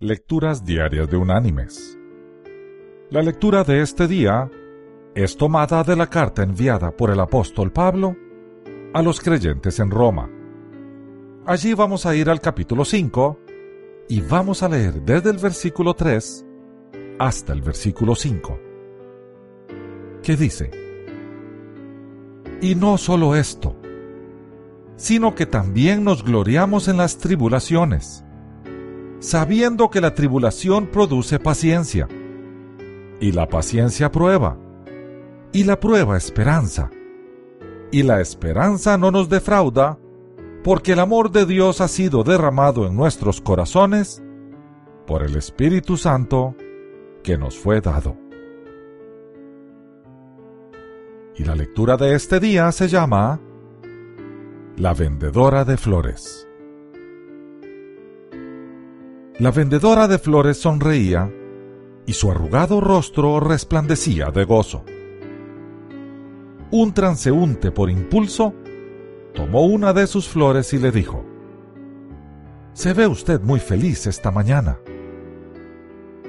Lecturas Diarias de Unánimes. La lectura de este día es tomada de la carta enviada por el apóstol Pablo a los creyentes en Roma. Allí vamos a ir al capítulo 5 y vamos a leer desde el versículo 3 hasta el versículo 5, que dice, Y no solo esto, sino que también nos gloriamos en las tribulaciones sabiendo que la tribulación produce paciencia, y la paciencia prueba, y la prueba esperanza, y la esperanza no nos defrauda, porque el amor de Dios ha sido derramado en nuestros corazones por el Espíritu Santo que nos fue dado. Y la lectura de este día se llama La vendedora de flores. La vendedora de flores sonreía y su arrugado rostro resplandecía de gozo. Un transeúnte por impulso tomó una de sus flores y le dijo, Se ve usted muy feliz esta mañana.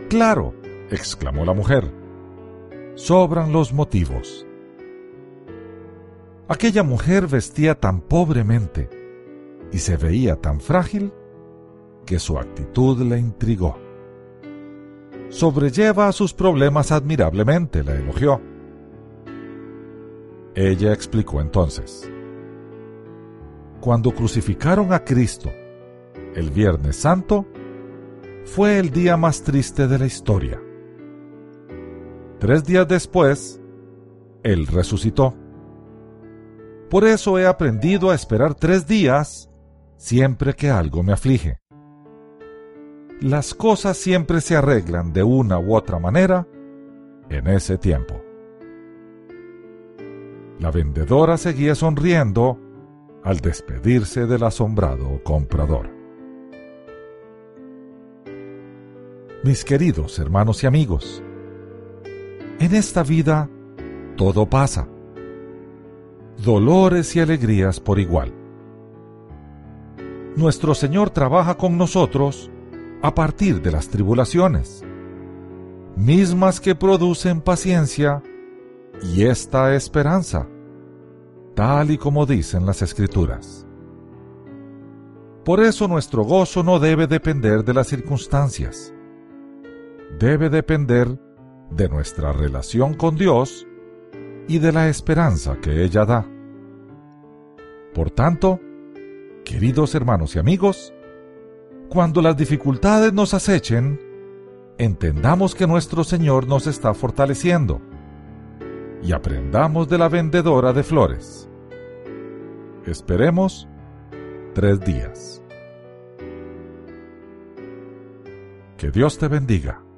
Claro, exclamó la mujer, sobran los motivos. Aquella mujer vestía tan pobremente y se veía tan frágil que su actitud le intrigó. Sobrelleva sus problemas admirablemente, la elogió. Ella explicó entonces. Cuando crucificaron a Cristo, el Viernes Santo, fue el día más triste de la historia. Tres días después, Él resucitó. Por eso he aprendido a esperar tres días siempre que algo me aflige las cosas siempre se arreglan de una u otra manera en ese tiempo. La vendedora seguía sonriendo al despedirse del asombrado comprador. Mis queridos hermanos y amigos, en esta vida todo pasa, dolores y alegrías por igual. Nuestro Señor trabaja con nosotros a partir de las tribulaciones, mismas que producen paciencia y esta esperanza, tal y como dicen las escrituras. Por eso nuestro gozo no debe depender de las circunstancias, debe depender de nuestra relación con Dios y de la esperanza que ella da. Por tanto, queridos hermanos y amigos, cuando las dificultades nos acechen, entendamos que nuestro Señor nos está fortaleciendo y aprendamos de la vendedora de flores. Esperemos tres días. Que Dios te bendiga.